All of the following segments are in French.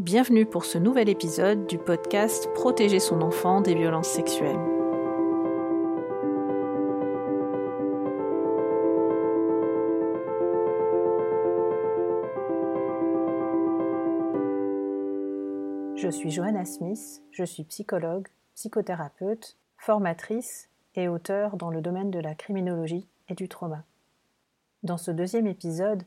Bienvenue pour ce nouvel épisode du podcast Protéger son enfant des violences sexuelles. Je suis Johanna Smith, je suis psychologue, psychothérapeute, formatrice et auteur dans le domaine de la criminologie et du trauma. Dans ce deuxième épisode,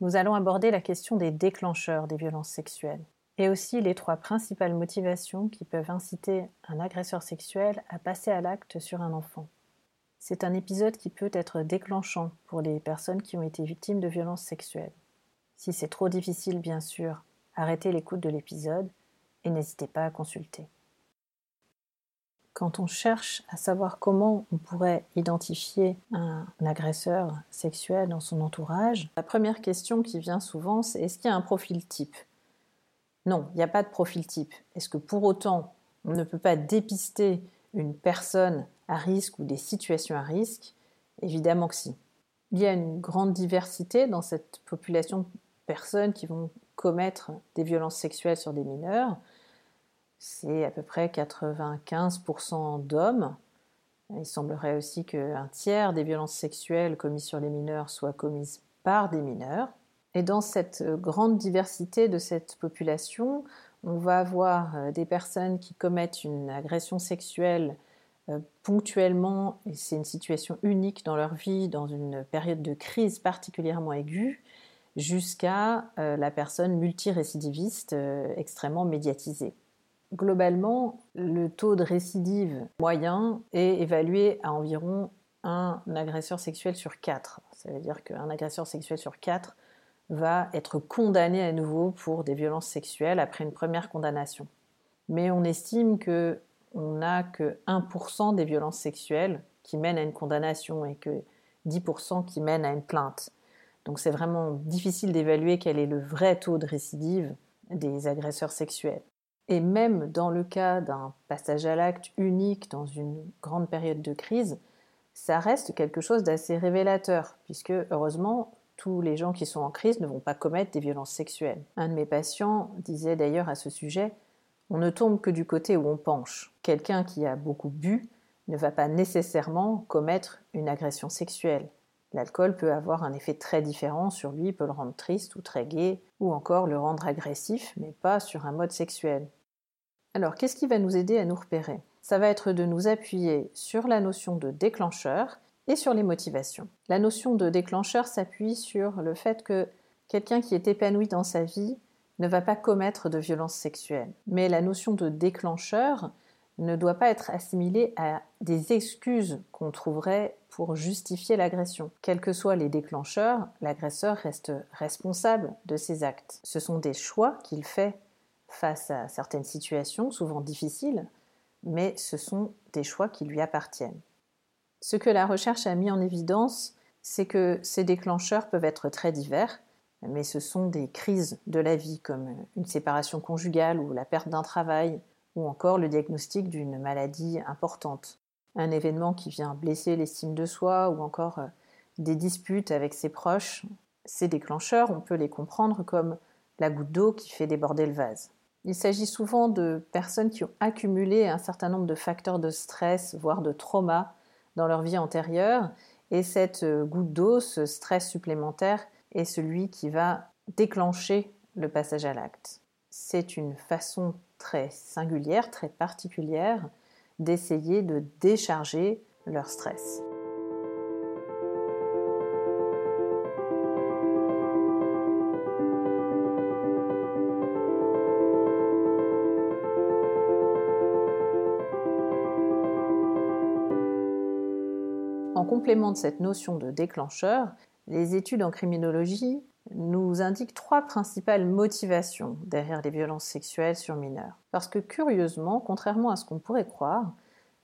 nous allons aborder la question des déclencheurs des violences sexuelles et aussi les trois principales motivations qui peuvent inciter un agresseur sexuel à passer à l'acte sur un enfant. C'est un épisode qui peut être déclenchant pour les personnes qui ont été victimes de violences sexuelles. Si c'est trop difficile, bien sûr, arrêtez l'écoute de l'épisode et n'hésitez pas à consulter. Quand on cherche à savoir comment on pourrait identifier un agresseur sexuel dans son entourage, la première question qui vient souvent, c'est est-ce qu'il y a un profil type? Non, il n'y a pas de profil type. Est-ce que pour autant, on ne peut pas dépister une personne à risque ou des situations à risque? Évidemment que si. Il y a une grande diversité dans cette population de personnes qui vont commettre des violences sexuelles sur des mineurs c'est à peu près 95% d'hommes. Il semblerait aussi qu'un tiers des violences sexuelles commises sur les mineurs soient commises par des mineurs. Et dans cette grande diversité de cette population, on va avoir euh, des personnes qui commettent une agression sexuelle euh, ponctuellement, et c'est une situation unique dans leur vie, dans une période de crise particulièrement aiguë, jusqu'à euh, la personne multirécidiviste extrêmement médiatisée. Globalement, le taux de récidive moyen est évalué à environ un agresseur sexuel sur quatre. Ça veut dire qu'un agresseur sexuel sur quatre va être condamné à nouveau pour des violences sexuelles après une première condamnation. Mais on estime que on n'a que 1% des violences sexuelles qui mènent à une condamnation et que 10% qui mènent à une plainte. Donc c'est vraiment difficile d'évaluer quel est le vrai taux de récidive des agresseurs sexuels. Et même dans le cas d'un passage à l'acte unique dans une grande période de crise, ça reste quelque chose d'assez révélateur, puisque heureusement, tous les gens qui sont en crise ne vont pas commettre des violences sexuelles. Un de mes patients disait d'ailleurs à ce sujet, on ne tombe que du côté où on penche. Quelqu'un qui a beaucoup bu ne va pas nécessairement commettre une agression sexuelle. L'alcool peut avoir un effet très différent sur lui, peut le rendre triste ou très gai, ou encore le rendre agressif, mais pas sur un mode sexuel. Alors, qu'est-ce qui va nous aider à nous repérer? Ça va être de nous appuyer sur la notion de déclencheur et sur les motivations. La notion de déclencheur s'appuie sur le fait que quelqu'un qui est épanoui dans sa vie ne va pas commettre de violence sexuelle. Mais la notion de déclencheur ne doit pas être assimilée à des excuses qu'on trouverait pour justifier l'agression. Quels que soient les déclencheurs, l'agresseur reste responsable de ses actes. Ce sont des choix qu'il fait face à certaines situations, souvent difficiles, mais ce sont des choix qui lui appartiennent. Ce que la recherche a mis en évidence, c'est que ces déclencheurs peuvent être très divers, mais ce sont des crises de la vie comme une séparation conjugale ou la perte d'un travail, ou encore le diagnostic d'une maladie importante, un événement qui vient blesser l'estime de soi, ou encore euh, des disputes avec ses proches. Ces déclencheurs, on peut les comprendre comme la goutte d'eau qui fait déborder le vase. Il s'agit souvent de personnes qui ont accumulé un certain nombre de facteurs de stress, voire de trauma dans leur vie antérieure, et cette euh, goutte d'eau, ce stress supplémentaire, est celui qui va déclencher le passage à l'acte. C'est une façon très singulière, très particulière d'essayer de décharger leur stress. Complément de cette notion de déclencheur, les études en criminologie nous indiquent trois principales motivations derrière les violences sexuelles sur mineurs. Parce que curieusement, contrairement à ce qu'on pourrait croire,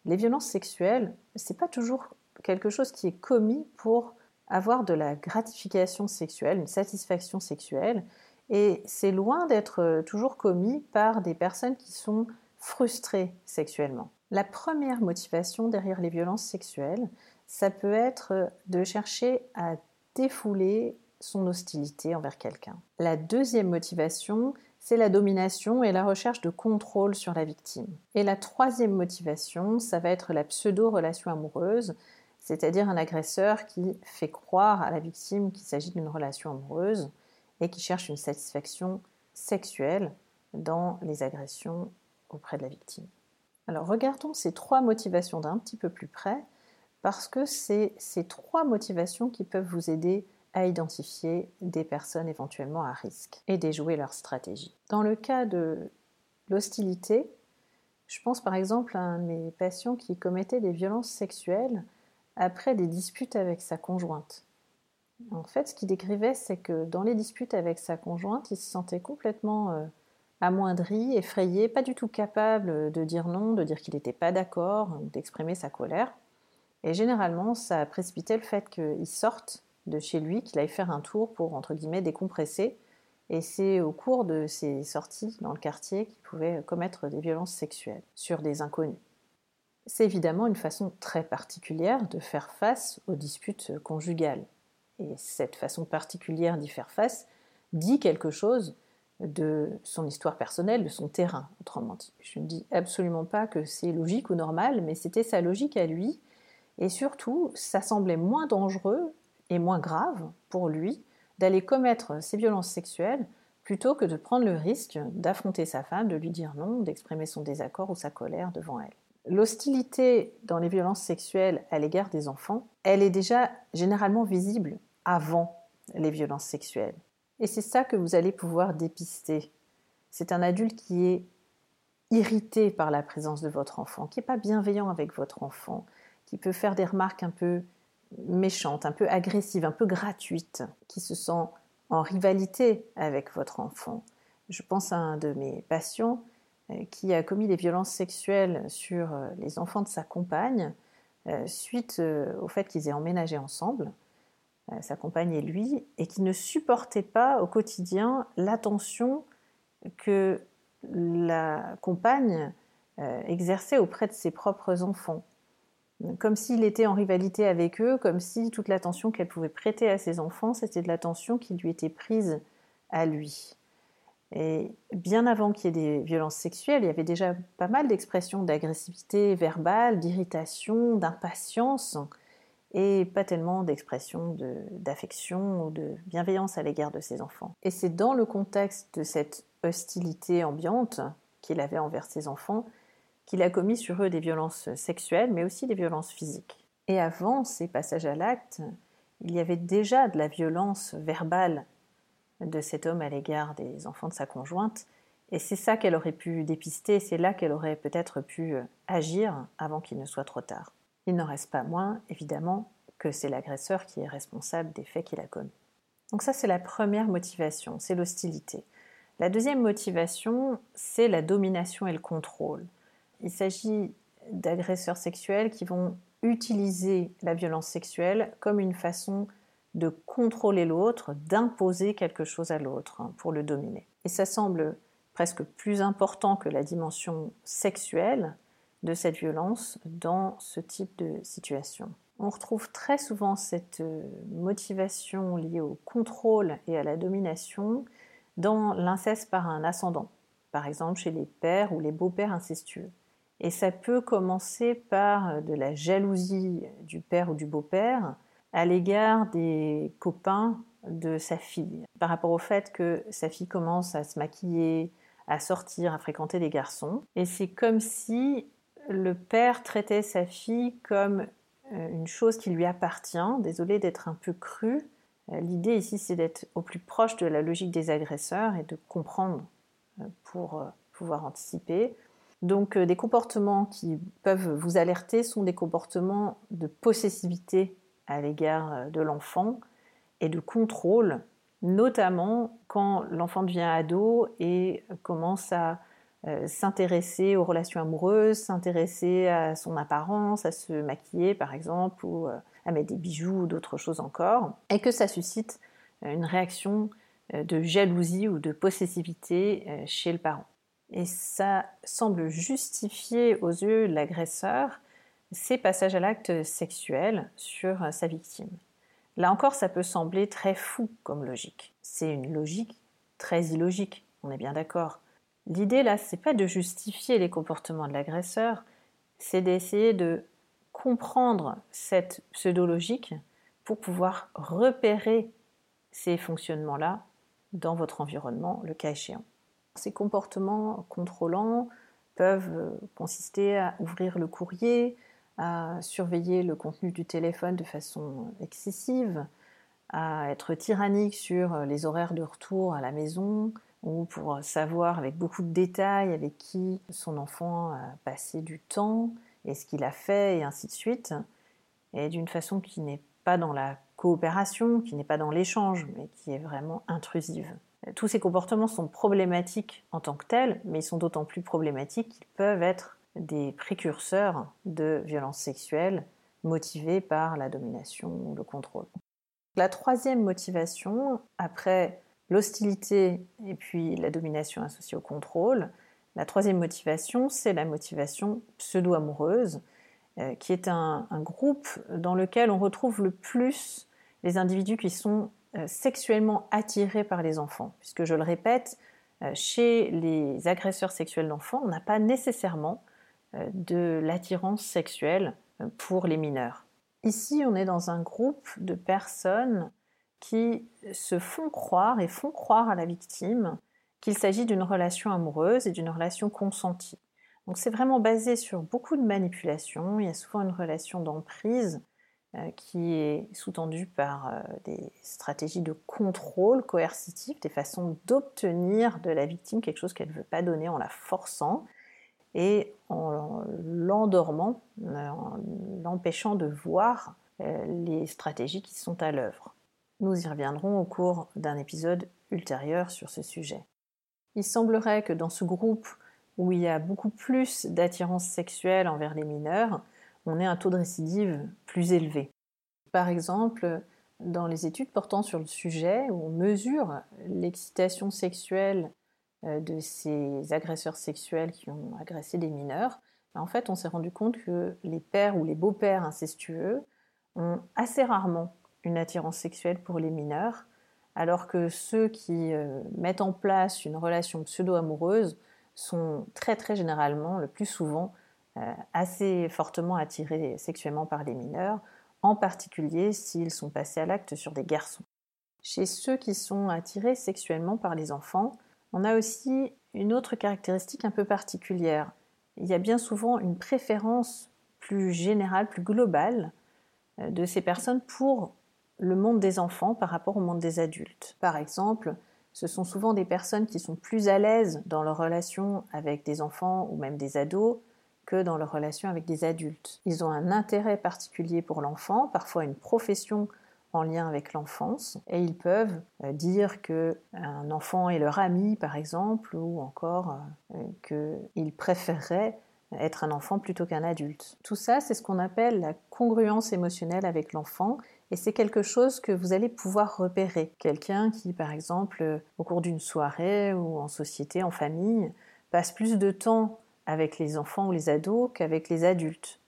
les violences sexuelles, c'est pas toujours quelque chose qui est commis pour avoir de la gratification sexuelle, une satisfaction sexuelle, et c'est loin d'être toujours commis par des personnes qui sont frustrées sexuellement. La première motivation derrière les violences sexuelles, ça peut être de chercher à défouler son hostilité envers quelqu'un. La deuxième motivation, c'est la domination et la recherche de contrôle sur la victime. Et la troisième motivation, ça va être la pseudo-relation amoureuse, c'est-à-dire un agresseur qui fait croire à la victime qu'il s'agit d'une relation amoureuse et qui cherche une satisfaction sexuelle dans les agressions auprès de la victime. Alors regardons ces trois motivations d'un petit peu plus près parce que c'est ces trois motivations qui peuvent vous aider à identifier des personnes éventuellement à risque et déjouer leur stratégie. Dans le cas de l'hostilité, je pense par exemple à un de mes patients qui commettait des violences sexuelles après des disputes avec sa conjointe. En fait, ce qu'il décrivait, c'est que dans les disputes avec sa conjointe, il se sentait complètement euh, amoindri, effrayé, pas du tout capable de dire non, de dire qu'il n'était pas d'accord, d'exprimer sa colère. Et généralement, ça précipitait le fait qu'il sorte de chez lui, qu'il aille faire un tour pour, entre guillemets, décompresser. Et c'est au cours de ces sorties dans le quartier qu'il pouvait commettre des violences sexuelles sur des inconnus. C'est évidemment une façon très particulière de faire face aux disputes conjugales. Et cette façon particulière d'y faire face dit quelque chose de son histoire personnelle, de son terrain, autrement dit. Je ne dis absolument pas que c'est logique ou normal, mais c'était sa logique à lui. Et surtout, ça semblait moins dangereux et moins grave pour lui d'aller commettre ces violences sexuelles plutôt que de prendre le risque d'affronter sa femme, de lui dire non, d'exprimer son désaccord ou sa colère devant elle. L'hostilité dans les violences sexuelles à l'égard des enfants, elle est déjà généralement visible avant les violences sexuelles. Et c'est ça que vous allez pouvoir dépister. C'est un adulte qui est irrité par la présence de votre enfant, qui n'est pas bienveillant avec votre enfant, qui peut faire des remarques un peu méchante, un peu agressive, un peu gratuite, qui se sent en rivalité avec votre enfant. Je pense à un de mes patients euh, qui a commis des violences sexuelles sur euh, les enfants de sa compagne euh, suite au fait qu'ils aient emménagé ensemble, sa compagne et lui, et qui ne supportait pas au quotidien l'attention que la compagne exerçait auprès de ses propres enfants comme s'il était en rivalité avec eux, comme si toute l'attention qu'elle pouvait prêter à ses enfants, c'était de l'attention qui lui était prise à lui. Et bien avant qu'il y ait des violences sexuelles, il y avait déjà pas mal d'expressions d'agressivité verbale, d'irritation, d'impatience, et pas tellement d'expressions d'affection ou de bienveillance à l'égard de ses enfants. Et c'est dans le contexte de cette hostilité ambiante qu'il avait envers ses enfants qu'il a commis sur eux des violences sexuelles, mais aussi des violences physiques. Et avant ces passages à l'acte, il y avait déjà de la violence verbale de cet homme à l'égard des enfants de sa conjointe, et c'est ça qu'elle aurait pu dépister, c'est là qu'elle aurait peut-être pu euh, agir avant qu'il ne soit trop tard. Il n'en reste pas moins, évidemment, que c'est l'agresseur qui est responsable des faits qu'il a commis. Donc ça, c'est la première motivation, c'est l'hostilité. La deuxième motivation, c'est la domination et le contrôle. Il s'agit d'agresseurs sexuels qui vont utiliser la violence sexuelle comme une façon de contrôler l'autre, d'imposer quelque chose à l'autre hein, pour le dominer. Et ça semble presque plus important que la dimension sexuelle de cette violence dans ce type de situation. On retrouve très souvent cette euh, motivation liée au contrôle et à la domination dans l'inceste par un ascendant, par exemple chez les pères ou les beaux-pères incestueux. Et ça peut commencer par euh, de la jalousie du père ou du beau-père à l'égard des copains de sa fille, par rapport au fait que sa fille commence à se maquiller, à sortir, à fréquenter des garçons. Et c'est comme si le père traitait sa fille comme euh, une chose qui lui appartient. Désolé d'être un peu cru. Euh, l'idée ici, c'est d'être au plus proche de la logique des agresseurs et de comprendre pour pouvoir anticiper. Donc euh, des comportements qui peuvent vous alerter sont des comportements de possessivité à l'égard euh, de l'enfant et de contrôle, notamment quand l'enfant devient ado et commence à euh, s'intéresser aux relations amoureuses, s'intéresser à son apparence, à se maquiller par exemple, ou à mettre des bijoux ou d'autres choses encore, et que ça suscite une réaction de jalousie ou de possessivité chez le parent et ça semble justifier aux yeux de l'agresseur ses passages à l'acte sexuel sur sa victime. Là encore, ça peut sembler très fou comme logique. C'est une logique très illogique On est bien d'accord. L'idée là, c'est pas de justifier les comportements de l'agresseur, c'est d'essayer de comprendre cette pseudo-logique pour pouvoir repérer ces fonctionnements-là dans votre environnement, le cas échéant. Ces comportements contrôlants peuvent consister à ouvrir le courrier, à surveiller le contenu du téléphone de façon excessive, à être tyrannique sur les horaires de retour à la maison, ou pour savoir avec beaucoup de détails avec qui son enfant a passé du temps et ce qu'il a fait et ainsi de suite, et d'une façon qui n'est pas dans la coopération, qui n'est pas dans l'échange, mais qui est vraiment intrusive. Tous ces comportements sont problématiques en tant que tels, mais ils sont d'autant plus problématiques qu'ils peuvent être des précurseurs de violences sexuelles motivées par la domination ou le contrôle. La troisième motivation, après l'hostilité et puis la domination associée au contrôle, la troisième motivation, c'est la motivation pseudo-amoureuse, euh, qui est un, groupe dans lequel on retrouve le plus les individus qui sont sexuellement attirés par les enfants. Puisque je le répète, euh, chez les agresseurs sexuels d'enfants, on n'a pas nécessairement de l'attirance sexuelle pour les mineurs. Ici, on est dans un groupe de personnes qui se font croire et font croire à la victime qu'il s'agit d'une relation amoureuse et d'une relation consentie. Donc c'est vraiment basé sur beaucoup de manipulation, il y a souvent une relation d'emprise euh, qui est sous-tendue par euh, des stratégies de contrôle coercitif, des façons d'obtenir de la victime quelque chose qu'elle ne veut pas donner en la forçant et en l'endormant, en l'empêchant de voir euh, les stratégies qui sont à l'œuvre. Nous y reviendrons au cours d'un épisode ultérieur sur ce sujet. Il semblerait que dans ce groupe où il y a beaucoup plus d'attirance sexuelle envers les mineurs, on ait un taux de récidive plus élevé. Par exemple, dans les études portant sur le sujet, où on mesure l'excitation sexuelle euh, de ces agresseurs sexuels qui ont agressé des mineurs, en fait, on s'est rendu compte que les pères ou les beaux-pères incestueux ont assez rarement une attirance sexuelle pour les mineurs, alors que ceux qui euh, mettent en place une relation pseudo-amoureuse sont très très généralement, le plus souvent, assez fortement attirés sexuellement par les mineurs, en particulier s'ils sont passés à l'acte sur des garçons. Chez ceux qui sont attirés sexuellement par les enfants, on a aussi une autre caractéristique un peu particulière. Il y a bien souvent une préférence plus générale, plus globale euh, de ces personnes pour le monde des enfants par rapport au monde des adultes. Par exemple, ce sont souvent des personnes qui sont plus à l'aise dans leur relation avec des enfants ou même des ados dans leur relation avec des adultes. Ils ont un intérêt particulier pour l'enfant, parfois une profession en lien avec l'enfance, et ils peuvent euh, dire que un enfant est leur ami, par exemple, ou encore euh, qu'ils préféreraient être un enfant plutôt qu'un adulte. Tout ça, c'est ce qu'on appelle la congruence émotionnelle avec l'enfant et c'est quelque chose que vous allez pouvoir repérer. Quelqu'un qui, par exemple, au cours d'une soirée ou en société, en famille, passe plus de temps avec les enfants ou les ados qu'avec les adultes.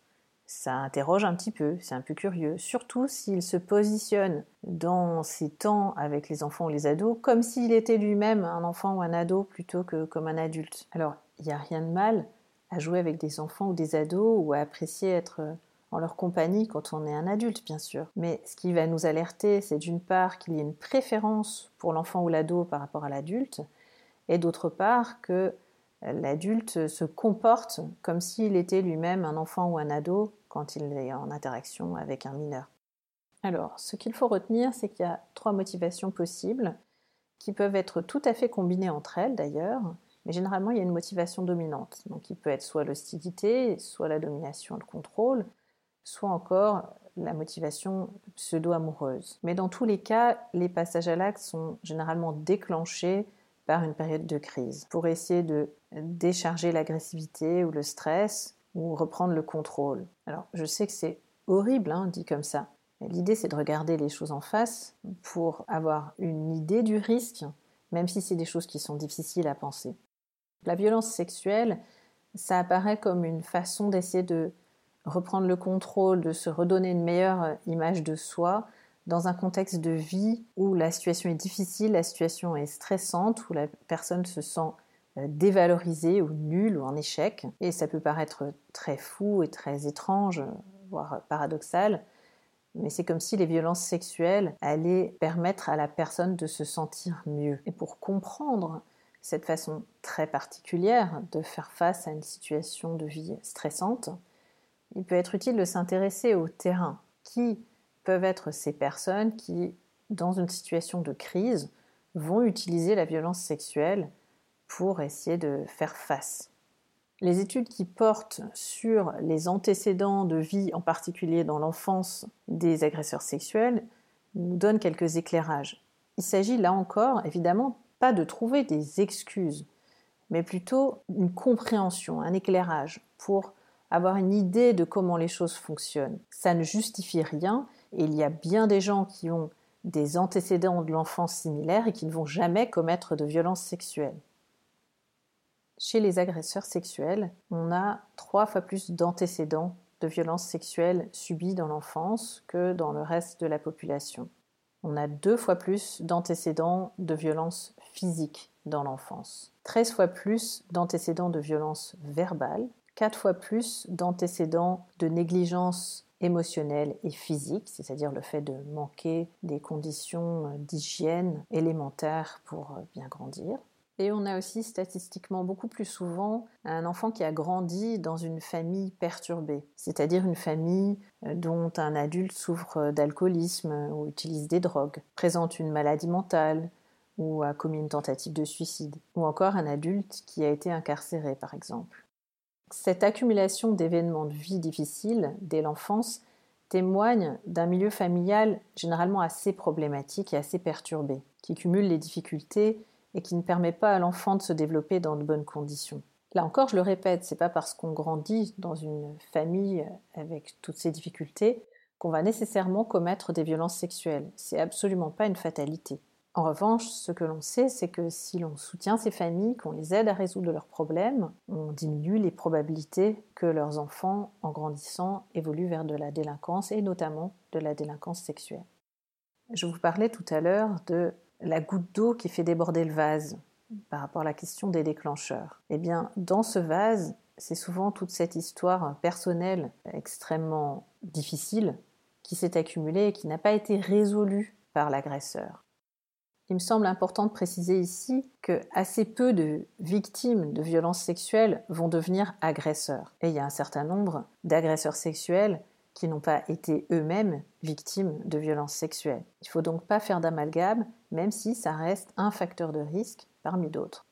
Ça interroge un petit peu, c'est un peu curieux, surtout s'il se positionne dans ses temps avec les enfants ou les ados comme s'il était lui-même un enfant ou un ado plutôt que comme un adulte. Alors, il n'y a rien de mal à jouer avec des enfants ou des ados ou à apprécier être en leur compagnie quand on est un adulte, bien sûr. Mais ce qui va nous alerter, c'est d'une part qu'il y ait une préférence pour l'enfant ou l'ado par rapport à l'adulte, et d'autre part que l'adulte se comporte comme s'il était lui-même un enfant ou un ado quand il est en interaction avec un mineur. Alors, ce qu'il faut retenir, c'est qu'il y a trois motivations possibles, qui peuvent être tout à fait combinées entre elles d'ailleurs, mais généralement il y a une motivation dominante. Donc il peut être soit l'hostilité, soit la domination, le contrôle, soit encore la motivation pseudo-amoureuse. Mais dans tous les cas, les passages à l'acte sont généralement déclenchés par une période de crise pour essayer de décharger l'agressivité ou le stress ou reprendre le contrôle. Alors je sais que c'est horrible hein, dit comme ça. L'idée c'est de regarder les choses en face pour avoir une idée du risque, même si c'est des choses qui sont difficiles à penser. La violence sexuelle, ça apparaît comme une façon d'essayer de reprendre le contrôle, de se redonner une meilleure image de soi dans un contexte de vie où la situation est difficile, la situation est stressante, où la personne se sent euh, dévalorisée ou nulle ou en échec. Et ça peut paraître très fou et très étrange, voire paradoxal, mais c'est comme si les violences sexuelles allaient permettre à la personne de se sentir mieux. Et pour comprendre cette façon très particulière de faire face à une situation de vie stressante, il peut être utile de s'intéresser au terrain. Qui peuvent être ces personnes qui, dans une situation de crise, vont utiliser la violence sexuelle pour essayer de faire face les études qui portent sur les antécédents de vie, en particulier dans l'enfance des agresseurs sexuels, nous donnent quelques éclairages. Il s'agit là encore, évidemment, pas de trouver des excuses, mais plutôt une compréhension, un éclairage pour avoir une idée de comment les choses fonctionnent. Ça ne justifie rien il y a bien des gens qui ont des antécédents de l'enfance similaires et qui ne vont jamais commettre de violences sexuelles. Chez les agresseurs sexuels, on a trois fois plus d'antécédents de violences sexuelles subies dans l'enfance que dans le reste de la population. On a deux fois plus d'antécédents de violences physiques dans l'enfance, 13 fois plus d'antécédents de violences verbales, quatre fois plus d'antécédents de négligence émotionnelle et physique, c'est-à-dire le fait de manquer des conditions d'hygiène élémentaires pour bien grandir, et on a aussi statistiquement beaucoup plus souvent un enfant qui a grandi dans une famille perturbée, c'est-à-dire une famille euh, dont un adulte souffre d'alcoolisme ou utilise des drogues, présente une maladie mentale ou a commis une tentative de suicide, ou encore un adulte qui a été incarcéré par exemple. Cette accumulation d'événements de vie difficiles dès l'enfance témoigne d'un milieu familial généralement assez problématique et assez perturbé, qui cumule les difficultés et qui ne permet pas à l'enfant de se développer dans de bonnes conditions. Là encore, je le répète, c'est pas parce qu'on grandit dans une famille avec toutes ces difficultés qu'on va nécessairement commettre des violences sexuelles. C'est absolument pas une fatalité. En revanche, ce que l'on sait, c'est que si l'on soutient ces familles, qu'on les aide à résoudre leurs problèmes, on diminue les probabilités que leurs enfants, en grandissant, évoluent vers de la délinquance et notamment de la délinquance sexuelle. Je vous parlais tout à l'heure de la goutte d'eau qui fait déborder le vase par rapport à la question des déclencheurs. Eh bien, dans ce vase, c'est souvent toute cette histoire personnelle extrêmement difficile qui s'est accumulée et qui n'a pas été résolue par l'agresseur. Il me semble important de préciser ici que assez peu de victimes de violences sexuelles vont devenir agresseurs. Et il y a un certain nombre d'agresseurs sexuels qui n'ont pas été eux-mêmes victimes de violences sexuelles. Il ne faut donc pas faire d'amalgame, même si ça reste un facteur de risque parmi d'autres.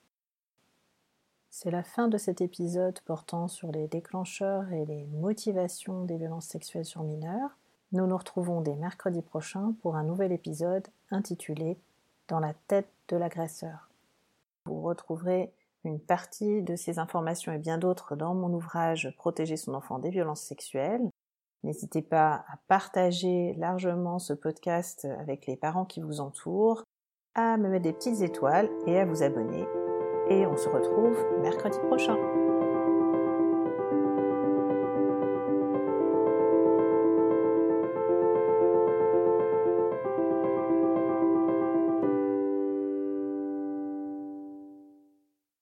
C'est la fin de cet épisode portant sur les déclencheurs et les motivations des violences sexuelles sur mineurs. Nous nous retrouvons dès mercredi prochain pour un nouvel épisode intitulé La tête de l'agresseur. Vous retrouverez une partie de ces informations et bien d'autres dans mon ouvrage Protéger son enfant des violences sexuelles, N'hésitez pas à partager largement ce podcast avec les parents qui vous entourent, à me mettre des petites étoiles et à vous abonner. Et on se retrouve mercredi prochain.